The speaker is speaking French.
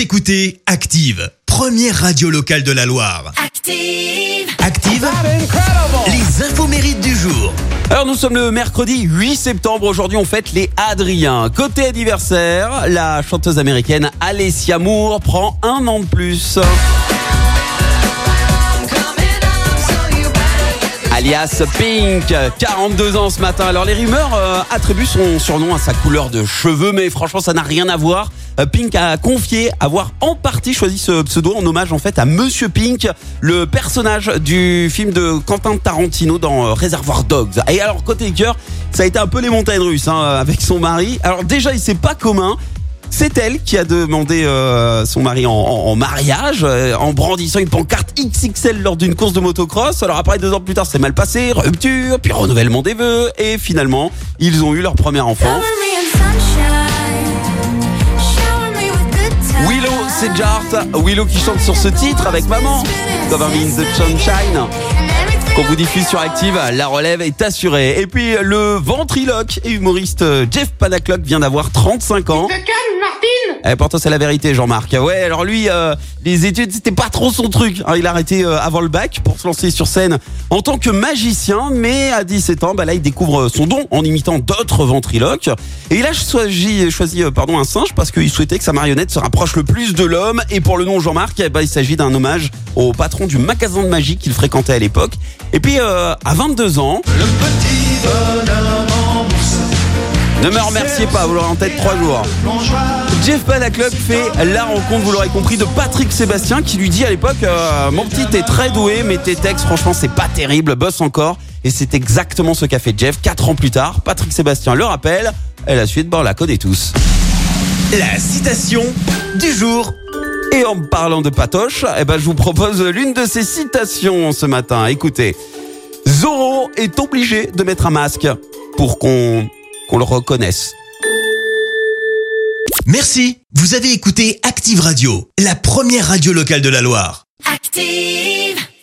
Vous écoutez Active, première radio locale de la Loire. Active. Active, les infos mérites du jour. Alors nous sommes le mercredi 8 septembre, aujourd'hui on fête les Adriens. Côté anniversaire, la chanteuse américaine Alessia Moore prend un an de plus. Alias Pink, 42 ans ce matin. Alors les rumeurs euh, attribuent son surnom à sa couleur de cheveux, mais franchement ça n'a rien à voir. Euh, Pink a confié avoir en partie choisi ce pseudo en hommage en fait à Monsieur Pink, le personnage du film de Quentin Tarantino dans euh, Reservoir Dogs. Et alors côté cœur, ça a été un peu les montagnes russes hein, avec son mari. Alors déjà il c'est pas commun. C'est elle qui a demandé euh, son mari en, en- en mariage euh, en brandissant une pancarte XXL lors d'une course de motocross. Alors après deux ans plus tard, c'est mal passé, rupture, puis renouvellement des vœux et finalement ils ont eu leur premier enfant. Willow, c'est Jart. Willow qui chante sur ce titre avec maman. Cover Me in the Sunshine. Qu'on vous diffuse sur Active, la relève est assurée. Et puis le ventriloque et humoriste Jeff Panaclock vient d'avoir 35 ans. Eh, pourtant c'est la vérité Jean-Marc. Ouais, alors lui, euh, les études c'était pas trop son truc. hein. Il a arrêté euh, avant le bac pour se lancer sur scène en tant que magicien, mais à 17 ans, bah là il découvre son don en imitant d'autres ventriloques. Et il a choisi, euh, pardon, un singe parce qu'il souhaitait que sa marionnette se rapproche le plus de l'homme. Et pour le nom Jean-Marc, eh ben, il s'agit d'un hommage au patron du magasin de magie qu'il fréquentait à l'époque. Et puis euh, à 22 ans, ne me remerciez pas, vous l'aurez en tête trois jours. Jeff Panaclock fait la rencontre, vous l'aurez compris, de Patrick Sébastien qui lui dit à l'époque euh, Mon petit, t'es très doué, mais tes textes, franchement, c'est pas terrible, bosse encore. Et c'est exactement ce qu'a fait Jeff. Quatre ans plus tard, Patrick Sébastien le rappelle. Et la suite, bon, on la connaît tous. La citation du jour. Et en parlant de Patoche, eh ben, je vous propose l'une de ces citations ce matin. Écoutez, Zorro est obligé de mettre un masque pour qu'on qu'on le reconnaisse. Merci. Vous avez écouté Active Radio, la première radio locale de la Loire. Active.